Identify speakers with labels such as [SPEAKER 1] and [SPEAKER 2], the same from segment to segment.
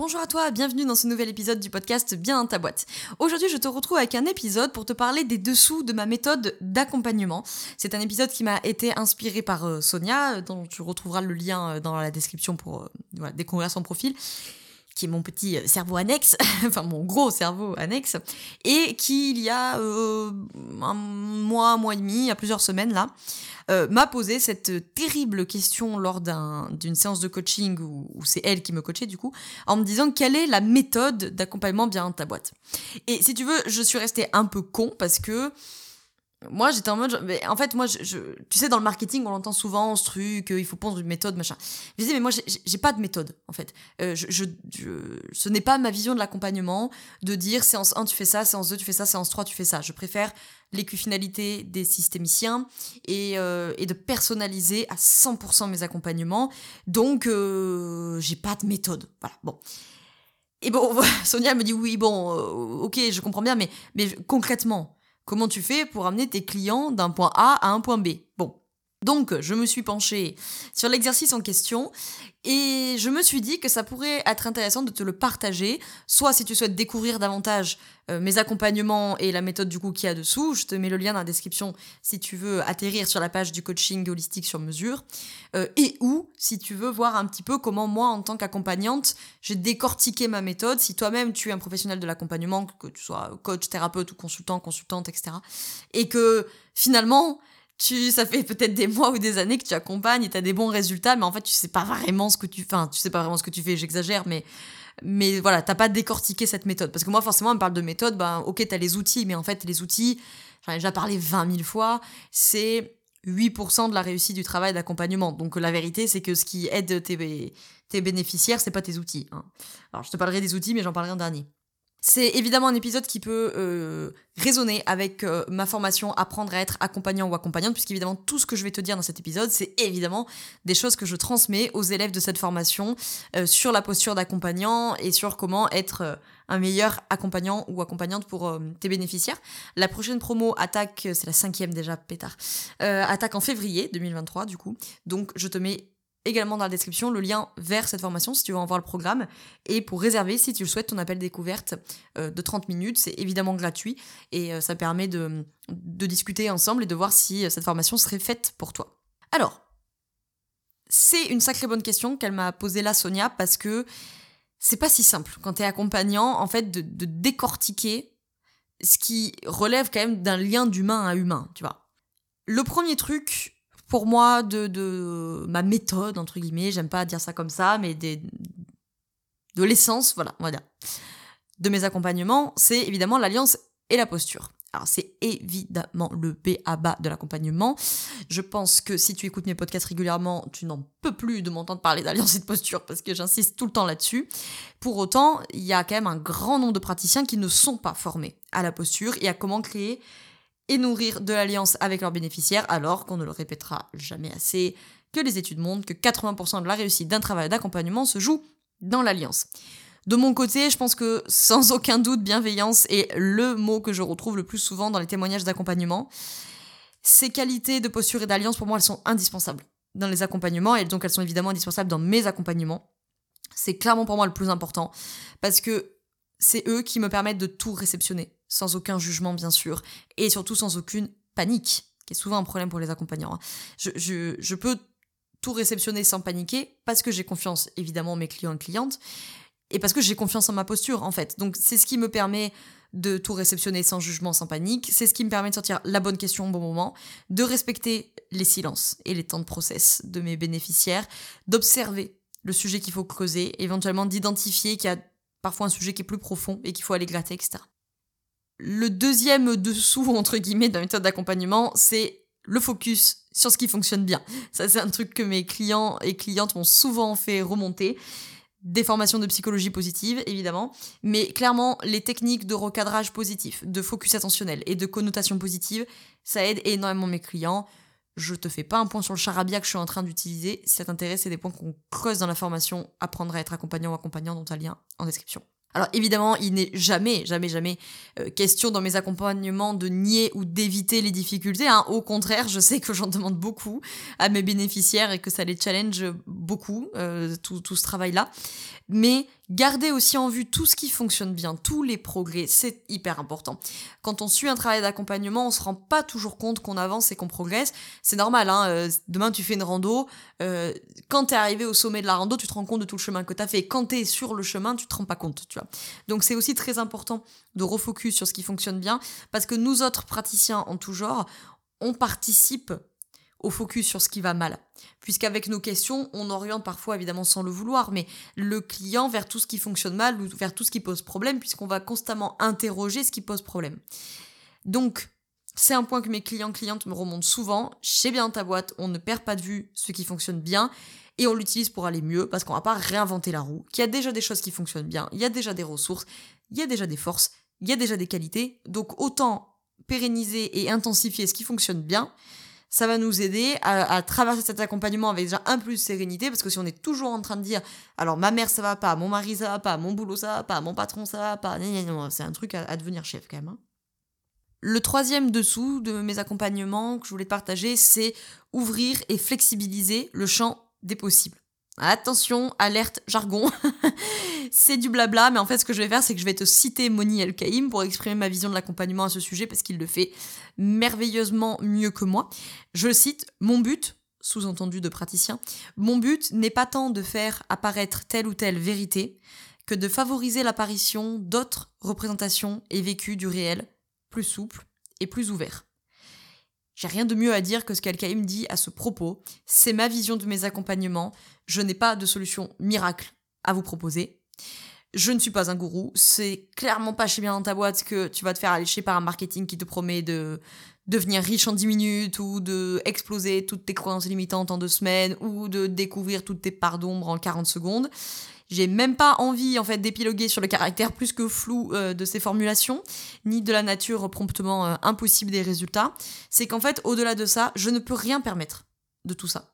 [SPEAKER 1] Bonjour à toi, bienvenue dans ce nouvel épisode du podcast Bien ta boîte. Aujourd'hui, je te retrouve avec un épisode pour te parler des dessous de ma méthode d'accompagnement. C'est un épisode qui m'a été inspiré par euh, Sonia, euh, dont tu retrouveras le lien euh, dans la description pour découvrir son profil qui est mon petit cerveau annexe, enfin mon gros cerveau annexe, et qui, il y a un mois, un mois et demi, à plusieurs semaines là, euh, m'a posé cette terrible question lors d'une séance de coaching où, c'est elle qui me coachait du coup, en me disant quelle est la méthode d'accompagnement bien dans ta boîte. Et si tu veux, je suis restée un peu con parce que moi j'étais en mode en fait moi je, tu sais dans le marketing on entend souvent ce truc il faut prendre une méthode machin. Je disais mais moi j'ai pas de méthode en fait. Euh, je, je, ce n'est pas ma vision de l'accompagnement de dire séance 1 tu fais ça séance 2 tu fais ça séance 3 tu fais ça. Je préfère l'équifinalité des systémiciens et, euh, et, de personnaliser à 100% mes accompagnements. Donc euh, j'ai pas de méthode. Voilà bon. Et bon Sonia me dit oui bon ok je comprends bien mais mais concrètement Comment tu fais pour amener tes clients d'un point A à un point B? Bon. Donc, je me suis penchée sur l'exercice en question et je me suis dit que ça pourrait être intéressant de te le partager, soit si tu souhaites découvrir davantage euh, mes accompagnements et la méthode du coup qu'il y a dessous, je te mets le lien dans la description si tu veux atterrir sur la page du coaching holistique sur mesure, euh, et ou si tu veux voir un petit peu comment moi en tant qu'accompagnante, j'ai décortiqué ma méthode, si toi-même tu es un professionnel de l'accompagnement, que tu sois coach, thérapeute ou consultant, consultante, etc. Et que finalement, tu, ça fait peut-être des mois ou des années que tu accompagnes et tu as des bons résultats, mais en fait, tu sais pas vraiment ce que tu. Enfin, tu sais pas vraiment ce que tu fais, j'exagère, mais, mais voilà, t'as pas décortiqué cette méthode. Parce que moi, forcément, on me parle de méthode, ben, ok, t'as les outils, mais en fait, les outils, j'en ai déjà parlé 20 000 fois, c'est 8% de la réussite du travail d'accompagnement. Donc, la vérité, c'est que ce qui aide tes, tes bénéficiaires, c'est pas tes outils. Hein. Alors, je te parlerai des outils, mais j'en parlerai en dernier. C'est évidemment un épisode qui peut euh, résonner avec euh, ma formation Apprendre à être accompagnant ou accompagnante, puisqu'évidemment tout ce que je vais te dire dans cet épisode, c'est évidemment des choses que je transmets aux élèves de cette formation euh, sur la posture d'accompagnant et sur comment être un meilleur accompagnant ou accompagnante pour tes bénéficiaires. La prochaine promo attaque, c'est la cinquième déjà, pétard, attaque en février 2023 du coup. Donc je te mets également dans la description le lien vers cette formation si tu veux en voir le programme. Et pour réserver, si tu le souhaites, ton appel découverte euh, de 30 minutes, c'est évidemment gratuit et euh, ça permet de, de discuter ensemble et de voir si euh, cette formation serait faite pour toi. Alors, c'est une sacrée bonne question qu'elle m'a posée là, Sonia, parce que c'est pas si simple quand tu es accompagnant, en fait, de, de décortiquer ce qui relève quand même d'un lien d'humain à humain, tu vois. Le premier truc, pour moi de, ma méthode, entre guillemets, j'aime pas dire ça comme ça, mais de l'essence, voilà, on va dire, de mes accompagnements, c'est évidemment l'alliance et la posture. Alors c'est évidemment le B à bas de l'accompagnement. Je pense que si tu écoutes mes podcasts régulièrement, tu n'en peux plus de m'entendre parler d'alliance et de posture parce que j'insiste tout le temps là-dessus. Pour autant, il y a quand même un grand nombre de praticiens qui ne sont pas formés à la posture et à comment créer et nourrir de l'alliance avec leurs bénéficiaires, alors qu'on ne le répétera jamais assez, que les études montrent que 80% de la réussite d'un travail d'accompagnement se joue dans l'alliance. De mon côté, je pense que sans aucun doute, bienveillance est le mot que je retrouve le plus souvent dans les témoignages d'accompagnement. Ces qualités de posture et d'alliance, pour moi, elles sont indispensables dans les accompagnements, et donc elles sont évidemment indispensables dans mes accompagnements. C'est clairement pour moi le plus important, parce que c'est eux qui me permettent de tout réceptionner sans aucun jugement bien sûr, et surtout sans aucune panique, qui est souvent un problème pour les accompagnants. Hein. Je, je, peux tout réceptionner sans paniquer, parce que j'ai confiance évidemment en mes clients et clientes, et parce que j'ai confiance en ma posture en fait. Donc c'est ce qui me permet de tout réceptionner sans jugement, sans panique, c'est ce qui me permet de sortir la bonne question au bon moment, de respecter les silences et les temps de process de mes bénéficiaires, d'observer le sujet qu'il faut creuser, éventuellement d'identifier qu'il y a parfois un sujet qui est plus profond et qu'il faut aller gratter, etc. Le deuxième dessous, entre guillemets, la méthode d'accompagnement, c'est le focus sur ce qui fonctionne bien. Ça, c'est un truc que mes clients et clientes m'ont souvent fait remonter. Des formations de psychologie positive, évidemment, mais clairement, les techniques de recadrage positif, de focus attentionnel et de connotation positive, ça aide énormément mes clients. Je te fais pas un point sur le charabia que je suis en train d'utiliser. Si ça t'intéresse, c'est des points qu'on creuse dans la formation Apprendre à être accompagnant ou accompagnant, dont tu as lien en description. Alors évidemment, il n'est jamais, jamais, jamais euh, question dans mes accompagnements de nier ou d'éviter les difficultés. Hein. Au contraire, je sais que j'en demande beaucoup à mes bénéficiaires et que ça les challenge beaucoup, euh, tout, tout, ce travail-là. Mais Gardez aussi en vue tout ce qui fonctionne bien, tous les progrès, c'est hyper important. Quand on suit un travail d'accompagnement, on se rend pas toujours compte qu'on avance et qu'on progresse. C'est normal, hein, euh, demain tu fais une rando, euh, quand tu es arrivé au sommet de la rando, tu te rends compte de tout le chemin que tu as fait. Quand tu es sur le chemin, tu te rends pas compte. Donc c'est aussi très important de refocus sur ce qui fonctionne bien, parce que nous autres praticiens en tout genre, on participe au focus sur ce qui va mal. Puisqu'avec nos questions, on oriente parfois, évidemment sans le vouloir, mais le client vers tout ce qui fonctionne mal ou vers tout ce qui pose problème, puisqu'on va constamment interroger ce qui pose problème. Donc, c'est un point que mes clients clientes me remontent souvent. Chez bien ta boîte, on ne perd pas de vue ce qui fonctionne bien et on l'utilise pour aller mieux parce qu'on va pas réinventer la roue, qu'il y a déjà des choses qui fonctionnent bien, il y a déjà des ressources, il y a déjà des forces, il y a déjà des qualités. Donc autant pérenniser et intensifier ce qui fonctionne bien ça va nous aider à, traverser cet accompagnement avec déjà un plus de sérénité, parce que si on est toujours en train de dire, alors ma mère ça va pas, mon mari ça va pas, mon boulot ça va pas, mon patron ça va pas, c'est un truc à, devenir chef quand même. Hein. Le troisième dessous de mes accompagnements que je voulais partager, c'est ouvrir et flexibiliser le champ des possibles. Attention, alerte, jargon. c'est du blabla, mais en fait, ce que je vais faire, c'est que je vais te citer Moni El Kaïm pour exprimer ma vision de l'accompagnement à ce sujet parce qu'il le fait merveilleusement mieux que moi. Je cite Mon but, sous-entendu de praticien, mon but n'est pas tant de faire apparaître telle ou telle vérité que de favoriser l'apparition d'autres représentations et vécus du réel, plus souples et plus ouverts. J'ai rien de mieux à dire que ce qu'Al-Kaïm dit à ce propos. C'est ma vision de mes accompagnements. Je n'ai pas de solution miracle à vous proposer. Je ne suis pas un gourou. C'est clairement pas chez bien dans ta boîte que tu vas te faire allécher par un marketing qui te promet de devenir riche en 10 minutes ou de exploser toutes tes croyances limitantes en deux semaines ou de découvrir toutes tes parts d'ombre en 40 secondes. J'ai même pas envie en fait d'épiloguer sur le caractère plus que flou euh, de ces formulations, ni de la nature promptement euh, impossible des résultats. C'est qu'en fait, au-delà de ça, je ne peux rien permettre de tout ça.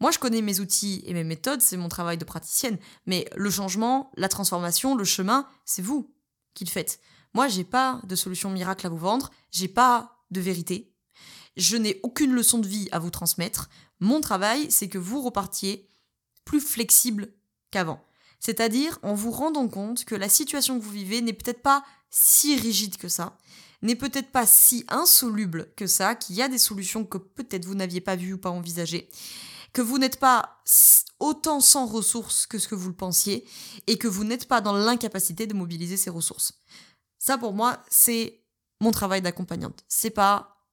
[SPEAKER 1] Moi, je connais mes outils et mes méthodes, c'est mon travail de praticienne, mais le changement, la transformation, le chemin, c'est vous qui le faites. Moi, j'ai pas de solution miracle à vous vendre, j'ai pas de vérité. Je n'ai aucune leçon de vie à vous transmettre. Mon travail, c'est que vous repartiez plus flexible qu'avant. C'est-à-dire en vous rendant compte que la situation que vous vivez n'est peut-être pas si rigide que ça, n'est peut-être pas si insoluble que ça, qu'il y a des solutions que peut-être vous n'aviez pas vues ou pas envisagées, que vous n'êtes pas autant sans ressources que ce que vous le pensiez, et que vous n'êtes pas dans l'incapacité de mobiliser ces ressources. Ça, pour moi, c'est mon travail d'accompagnante. C'est pas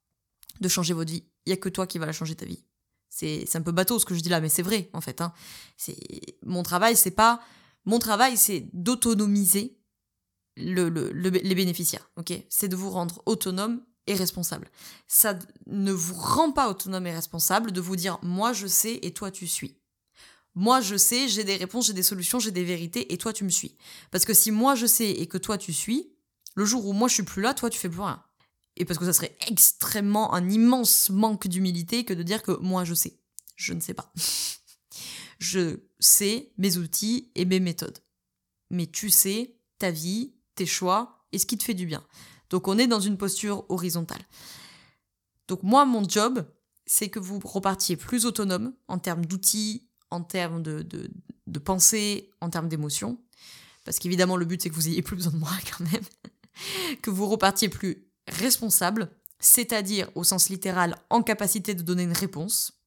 [SPEAKER 1] de changer votre vie. Il y a que toi qui va la changer ta vie. C'est un peu bateau ce que je dis là, mais c'est vrai en fait. Hein. C'est mon travail, c'est pas mon travail, c'est d'autonomiser le, les bénéficiaires. Ok, c'est de vous rendre autonome responsable. Ça ne vous rend pas autonome et responsable de vous dire moi je sais et toi tu suis. Moi je sais, j'ai des réponses, j'ai des solutions, j'ai des vérités et toi tu me suis. Parce que si moi je sais et que toi tu suis, le jour où moi je suis plus là, toi tu fais plus rien. Et parce que ça serait extrêmement un immense manque d'humilité que de dire que moi je sais. Je ne sais pas. je sais mes outils et mes méthodes. Mais tu sais ta vie, tes choix et ce qui te fait du bien. Donc on est dans une posture horizontale. Donc moi, mon job, c'est que vous repartiez plus autonome en termes d'outils, en termes de, de, pensée, en termes d'émotion. Parce qu'évidemment, le but, c'est que vous ayez plus besoin de moi quand même. que vous repartiez plus responsable, c'est-à-dire au sens littéral en capacité de donner une réponse,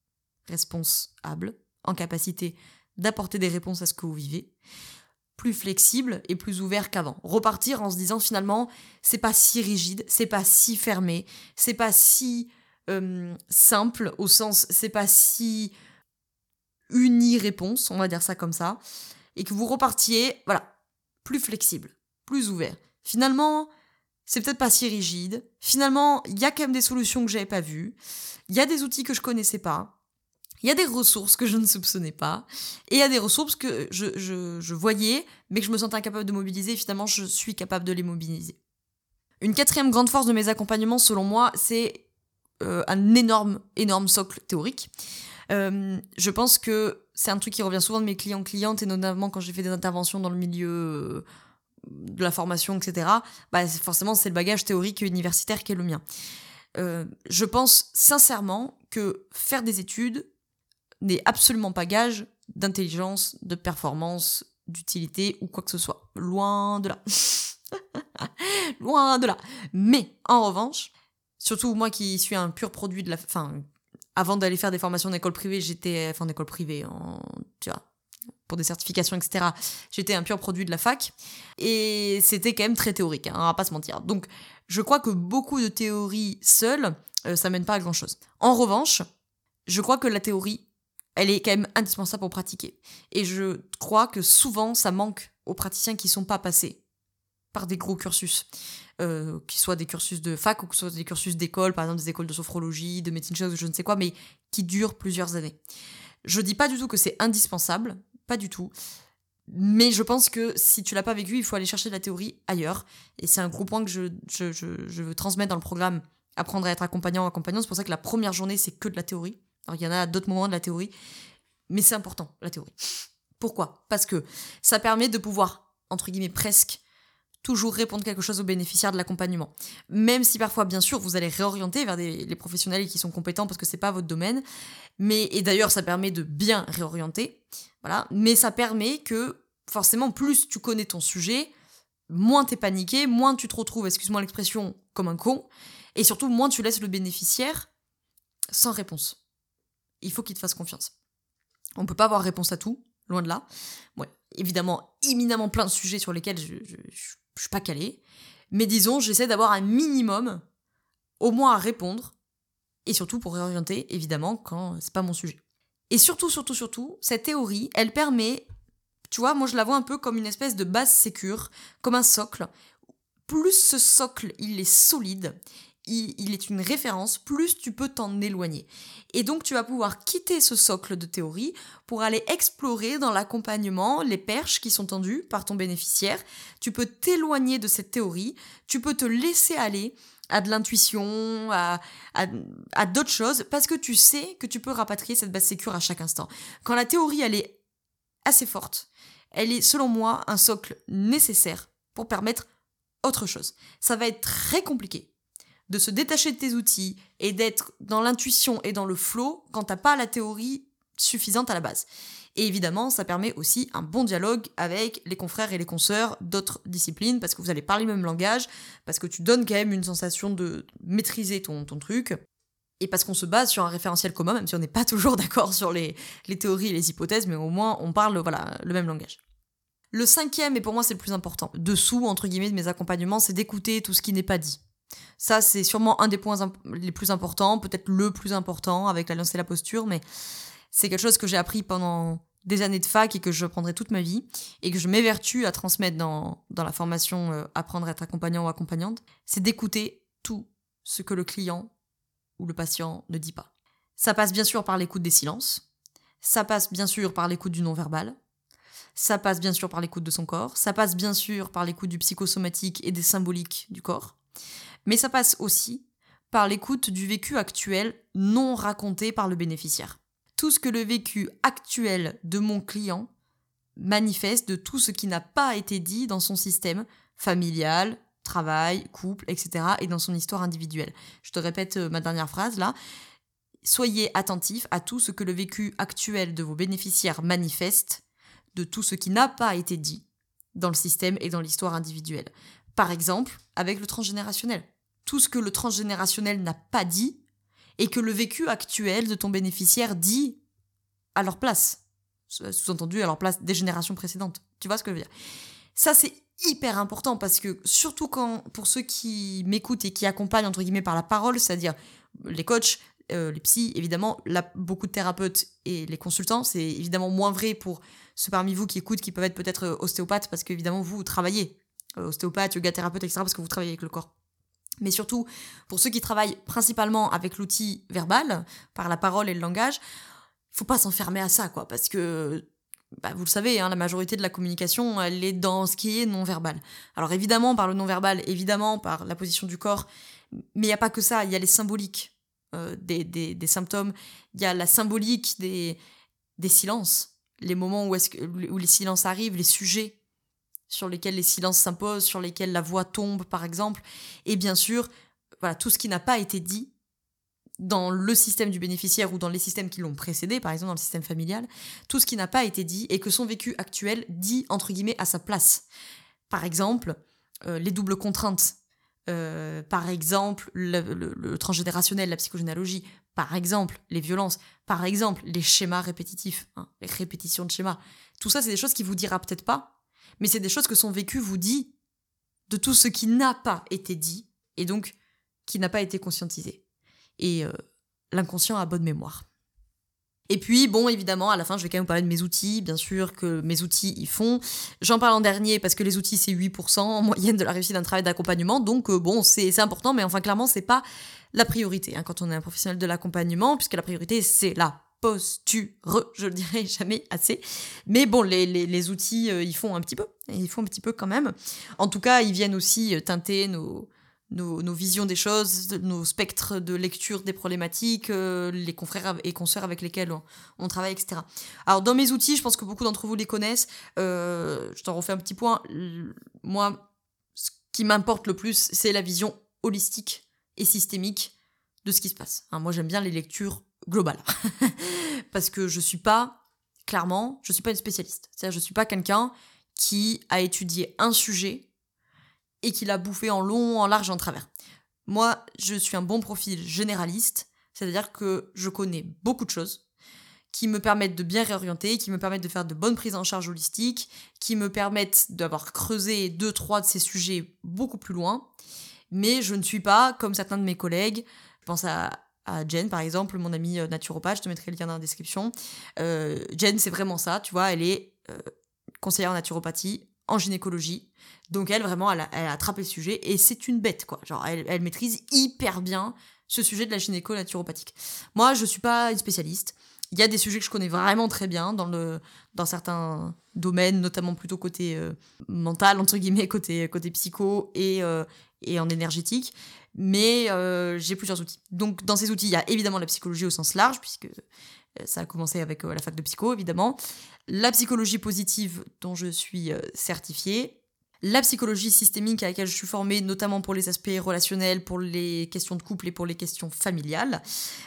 [SPEAKER 1] responsable, en capacité d'apporter des réponses à ce que vous vivez, plus flexible et plus ouvert qu'avant. Repartir en se disant finalement, c'est pas si rigide, c'est pas si fermé, c'est pas si euh, simple au sens, c'est pas si uni-réponse, on va dire ça comme ça, et que vous repartiez, voilà, plus flexible, plus ouvert. Finalement, c'est peut-être pas si rigide. Finalement, il y a quand même des solutions que j'avais pas vues. Il y a des outils que je connaissais pas. Il y a des ressources que je ne soupçonnais pas. Et il y a des ressources que je, voyais, mais que je me sentais incapable de mobiliser. Et finalement, je suis capable de les mobiliser. Une quatrième grande force de mes accompagnements, selon moi, c'est euh, un énorme, énorme socle théorique. Euh, je pense que c'est un truc qui revient souvent de mes clients-clientes, et notamment quand j'ai fait des interventions dans le milieu euh, de la formation, etc., bah, forcément, c'est le bagage théorique et universitaire qui est le mien. Je pense sincèrement que faire des études n'est absolument pas gage d'intelligence, de performance, d'utilité ou quoi que ce soit. Loin de là. Loin de là. Mais, en revanche, surtout moi qui suis un pur produit de la... Enfin, avant d'aller faire des formations d'école privée, j'étais... Enfin, d'école privée, en, tu vois, pour des certifications, etc. J'étais un pur produit de la fac. Et c'était quand même très théorique, hein, on va pas se mentir. Donc, je crois que beaucoup de théories seules, euh, ça mène pas à grand-chose. En revanche, je crois que la théorie, elle est quand même indispensable pour pratiquer. Et je crois que souvent, ça manque aux praticiens qui sont pas passés par des gros cursus. Euh, qui soient des cursus de fac ou que soit des cursus d'école, par exemple des écoles de sophrologie, de médecine je ne sais quoi, mais qui durent plusieurs années. Je dis pas du tout que c'est indispensable, pas du tout. Mais je pense que si tu l'as pas vécu, il faut aller chercher de la théorie ailleurs. Et c'est un gros point que je, je, je, veux transmettre dans le programme Apprendre à être accompagnant ou accompagnant. C'est pour ça que la première journée, c'est que de la théorie. Alors il y en a d'autres moments de la théorie. Mais c'est important, la théorie. Pourquoi? Parce que ça permet de pouvoir, entre guillemets, presque toujours répondre quelque chose aux bénéficiaires de l'accompagnement. Même si parfois, bien sûr, vous allez réorienter vers des, les professionnels qui sont compétents parce que c'est pas votre domaine. Mais, et d'ailleurs, ça permet de bien réorienter. Voilà. Mais ça permet que, forcément, plus tu connais ton sujet, moins t'es paniqué, moins tu te retrouves, excuse-moi l'expression, comme un con. Et surtout, moins tu laisses le bénéficiaire sans réponse. Il faut qu'il te fasse confiance. On peut pas avoir réponse à tout, loin de là. Ouais, évidemment, éminemment plein de sujets sur lesquels je, je suis pas calée. Mais disons, j'essaie d'avoir un minimum, au moins à répondre, et surtout pour réorienter, évidemment, quand c'est pas mon sujet. Et surtout, surtout, surtout, cette théorie, elle permet, tu vois, moi je la vois un peu comme une espèce de base sécure, comme un socle. Plus ce socle, il est solide, il, est une référence, plus tu peux t'en éloigner. Et donc tu vas pouvoir quitter ce socle de théorie pour aller explorer dans l'accompagnement les perches qui sont tendues par ton bénéficiaire. Tu peux t'éloigner de cette théorie, tu peux te laisser aller à de l'intuition, à, à, d'autres choses, parce que tu sais que tu peux rapatrier cette base sécure à chaque instant. Quand la théorie, elle est assez forte, elle est, selon moi, un socle nécessaire pour permettre autre chose. Ça va être très compliqué de se détacher de tes outils et d'être dans l'intuition et dans le flow quand t'as pas la théorie suffisante à la base. Et évidemment, ça permet aussi un bon dialogue avec les confrères et les consoeurs d'autres disciplines, parce que vous allez parler le même langage, parce que tu donnes quand même une sensation de maîtriser ton, ton truc, et parce qu'on se base sur un référentiel commun, même si on n'est pas toujours d'accord sur les, les, théories et les hypothèses, mais au moins on parle voilà, le même langage. Le cinquième, et pour moi c'est le plus important, dessous, entre guillemets, de mes accompagnements, c'est d'écouter tout ce qui n'est pas dit. Ça, c'est sûrement un des points les plus importants, peut-être le plus important avec l'alliance et la posture, mais c'est quelque chose que j'ai appris pendant des années de fac et que je prendrai toute ma vie et que je m'évertue à transmettre dans, dans la formation euh, Apprendre à être accompagnant ou accompagnante, c'est d'écouter tout ce que le client ou le patient ne dit pas. Ça passe bien sûr par l'écoute des silences, ça passe bien sûr par l'écoute du non-verbal, ça passe bien sûr par l'écoute de son corps, ça passe bien sûr par l'écoute du psychosomatique et des symboliques du corps, mais ça passe aussi par l'écoute du vécu actuel non raconté par le bénéficiaire. Tout ce que le vécu actuel de mon client manifeste de tout ce qui n'a pas été dit dans son système familial, travail, couple, etc. et dans son histoire individuelle. Je te répète euh, ma dernière phrase là. Soyez attentifs à tout ce que le vécu actuel de vos bénéficiaires manifeste de tout ce qui n'a pas été dit dans le système et dans l'histoire individuelle. Par exemple, avec le transgénérationnel tout ce que le transgénérationnel n'a pas dit et que le vécu actuel de ton bénéficiaire dit à leur place. Sous-entendu à leur place des générations précédentes. Tu vois ce que je veux dire? Ça, c'est hyper important parce que surtout quand, pour ceux qui m'écoutent et qui accompagnent entre guillemets par la parole, c'est-à-dire les coachs, euh, les psys, évidemment, beaucoup de thérapeutes et les consultants, c'est évidemment moins vrai pour ceux parmi vous qui écoutent qui peuvent être peut-être euh, ostéopathes parce qu'évidemment vous, vous travaillez, euh, ostéopathe, yoga thérapeute, etc., parce que vous travaillez avec le corps mais surtout pour ceux qui travaillent principalement avec l'outil verbal, par la parole et le langage, faut pas s'enfermer à ça, quoi, parce que bah, vous le savez, hein, la majorité de la communication, elle est dans ce qui est non-verbal. Alors évidemment par le non-verbal, évidemment par la position du corps, mais il n'y a pas que ça, il y a les symboliques euh, des, des, des, symptômes, il y a la symbolique des, des silences, les moments où, est que, où les silences arrivent, les sujets sur lesquels les silences s'imposent, sur lesquels la voix tombe, par exemple. Et bien sûr, voilà, tout ce qui n'a pas été dit dans le système du bénéficiaire ou dans les systèmes qui l'ont précédé, par exemple dans le système familial, tout ce qui n'a pas été dit et que son vécu actuel dit entre guillemets à sa place. Par exemple, euh, les doubles contraintes, euh, par exemple le, transgénérationnel, la psychogénéalogie, par exemple les violences, par exemple les schémas répétitifs, hein, les répétitions de schémas. Tout ça, c'est des choses qui vous dira peut-être pas, mais c'est des choses que son vécu vous dit de tout ce qui n'a pas été dit et donc qui n'a pas été conscientisé et euh, l'inconscient a bonne mémoire. Et puis, bon, évidemment, à la fin, je vais quand même parler de mes outils, bien sûr, que mes outils y font. J'en parle en dernier parce que les outils, c'est 8% en moyenne de la réussite d'un travail d'accompagnement. Donc, euh, bon, c'est important, mais enfin, clairement, c'est pas la priorité hein, quand on est un professionnel de l'accompagnement, puisque la priorité, c'est la posture. Je le dirai jamais assez. Mais bon, les, les, outils, euh, ils font un petit peu. Ils font un petit peu quand même. En tout cas, ils viennent aussi teinter nos, nos, visions des choses, nos spectres de lecture des problématiques, euh, les confrères et consoeurs avec lesquels on, travaille, etc. Alors dans mes outils, je pense que beaucoup d'entre vous les connaissent. Euh, je t'en refais un petit point. Moi, ce qui m'importe le plus, c'est la vision holistique et systémique de ce qui se passe. Hein, moi, j'aime bien les lectures globales. Parce que je suis pas, clairement, je suis pas une spécialiste. C'est-à-dire, je suis pas quelqu'un qui a étudié un sujet et qu'il a bouffé en long, en large en travers. Moi, je suis un bon profil généraliste, c'est-à-dire que je connais beaucoup de choses qui me permettent de bien réorienter, qui me permettent de faire de bonnes prises en charge holistiques, qui me permettent d'avoir creusé deux, trois de ces sujets beaucoup plus loin. Mais je ne suis pas comme certains de mes collègues. Je pense à, Jen, par exemple, mon amie euh, naturopathe, je te mettrai le lien dans la description. Euh, Jen, c'est vraiment ça, tu vois, elle est euh, conseillère en naturopathie, en gynécologie. Donc elle, vraiment, elle a, attrapé le sujet et c'est une bête, quoi. Genre, elle, elle, maîtrise hyper bien ce sujet de la gynéco naturopathique. Moi, je suis pas une spécialiste. Il y a des sujets que je connais vraiment très bien dans, le, dans certains domaines, notamment plutôt côté euh, mental, entre guillemets, côté, côté psycho et, euh, et en énergétique. Mais euh, j'ai plusieurs outils. Donc, dans ces outils, il y a évidemment la psychologie au sens large, puisque ça a commencé avec la fac de psycho, évidemment. La psychologie positive, dont je suis certifiée la psychologie systémique à laquelle je suis formée, notamment pour les aspects relationnels, pour les questions de couple et pour les questions familiales,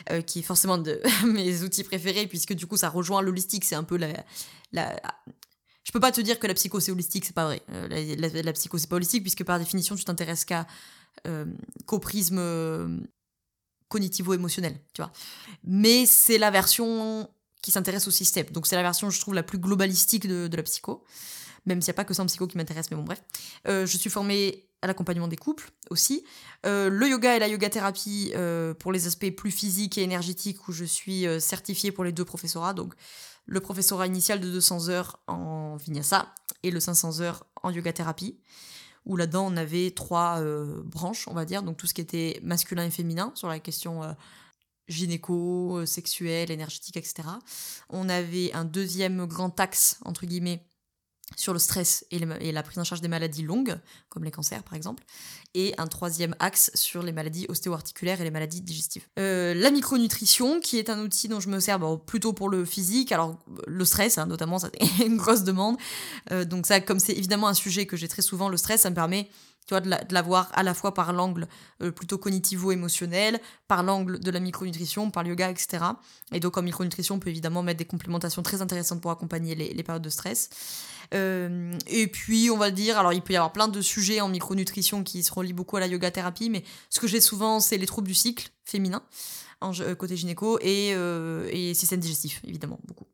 [SPEAKER 1] euh, qui est forcément de mes outils préférés, puisque du coup ça rejoint l'holistique, c'est un peu la, la... Je peux pas te dire que la psycho c'est holistique, c'est pas vrai. Euh, la, psycho c'est pas holistique, puisque par définition tu t'intéresses qu'à euh, qu'au prisme cognitivo-émotionnel, tu vois. Mais c'est la version qui s'intéresse au système, donc c'est la version, je trouve, la plus globalistique de la psycho même s'il n'y a pas que ça en psycho qui m'intéresse, mais bon, bref. Euh, je suis formée à l'accompagnement des couples aussi. Euh, le yoga et la yoga thérapie euh, pour les aspects plus physiques et énergétiques, où je suis certifiée pour les deux professorats. Donc, le professorat initial de 200 heures en vinyasa et le 500 heures en yoga thérapie où là-dedans on avait trois branches, on va dire, donc tout ce qui était masculin et féminin sur la question gynéco, sexuelle, énergétique, etc. On avait un deuxième grand axe, entre guillemets, sur le stress et, la prise en charge des maladies longues, comme les cancers par exemple, et un troisième axe sur les maladies ostéo-articulaires et les maladies digestives. Euh, la micronutrition, qui est un outil dont je me sers plutôt pour le physique, alors le stress hein, notamment, c'est une grosse demande, euh, donc ça comme c'est évidemment un sujet que j'ai très souvent, le stress, ça me permet tu vois, de, l'avoir à la fois par l'angle euh, plutôt cognitivo-émotionnel, par l'angle de la micronutrition, par le yoga, etc. Et donc en micronutrition, on peut évidemment mettre des complémentations très intéressantes pour accompagner les, périodes de stress. Euh, et puis, on va dire, alors il peut y avoir plein de sujets en micronutrition qui se relient beaucoup à la yoga thérapie, mais ce que j'ai souvent, c'est les troubles du cycle féminin, euh, côté gynéco, et, et système digestif, évidemment, beaucoup.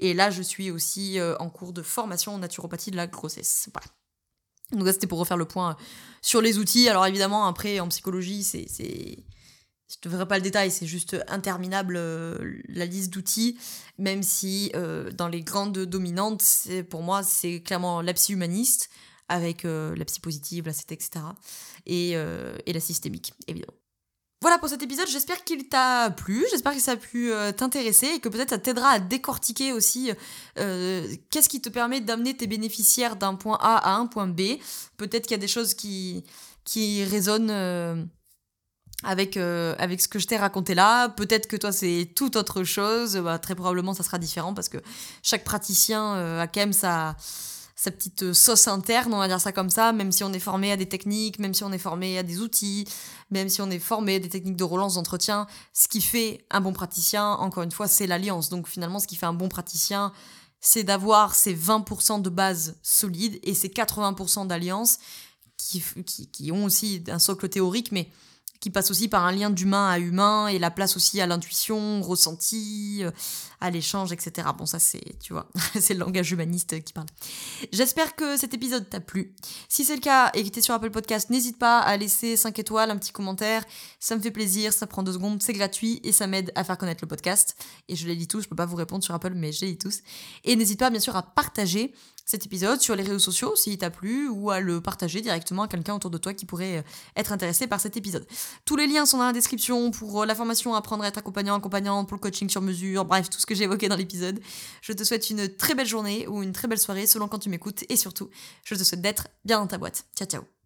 [SPEAKER 1] Et là, je suis aussi en cours de formation en naturopathie de la grossesse. Voilà. Donc ça, c'était pour refaire le point sur les outils. Alors évidemment, après, en psychologie, c'est... Je ne te ferai pas le détail, c'est juste interminable euh, la liste d'outils, même si euh, dans les grandes dominantes, pour moi, c'est clairement la psy humaniste, avec euh, la psy positive, la etc. Et, et la systémique, évidemment. Voilà pour cet épisode, j'espère qu'il t'a plu, j'espère que ça a pu euh, t'intéresser et que peut-être ça t'aidera à décortiquer aussi euh, qu'est-ce qui te permet d'amener tes bénéficiaires d'un point A à un point B. Peut-être qu'il y a des choses qui, qui résonnent euh, avec, avec ce que je t'ai raconté là. Peut-être que toi c'est tout autre chose, bah, très probablement ça sera différent parce que chaque praticien a quand même sa sa petite sauce interne, on va dire ça comme ça, même si on est formé à des techniques, même si on est formé à des outils, même si on est formé à des techniques de relance d'entretien, ce qui fait un bon praticien, encore une fois, c'est l'alliance. Donc finalement, ce qui fait un bon praticien, c'est d'avoir ces 20% de base solide et ces 80% d'alliance qui, qui, qui, ont aussi un socle théorique, mais qui passe aussi par un lien d'humain à humain et la place aussi à l'intuition, ressenti, euh, à l'échange, etc. Bon, ça c'est, tu vois, c'est le langage humaniste qui parle. J'espère que cet épisode t'a plu. Si c'est le cas et que t'es sur Apple Podcast, n'hésite pas à laisser 5 étoiles, un petit commentaire. Ça me fait plaisir, ça prend deux secondes, c'est gratuit et ça m'aide à faire connaître le podcast. Et je les lis tous, je peux pas vous répondre sur Apple, mais je les lis tous. Et n'hésite pas bien sûr à partager cet épisode sur les réseaux sociaux s'il t'a plu ou à le partager directement à quelqu'un autour de toi qui pourrait euh, être intéressé par cet épisode. Tous les liens sont dans la description pour euh, la formation apprendre à être accompagnant, accompagnante, pour le coaching sur mesure, bref, tout ce que j'ai évoqué dans l'épisode. Je te souhaite une très belle journée ou une très belle soirée selon quand tu m'écoutes et surtout, je te souhaite d'être bien dans ta boîte. Ciao ciao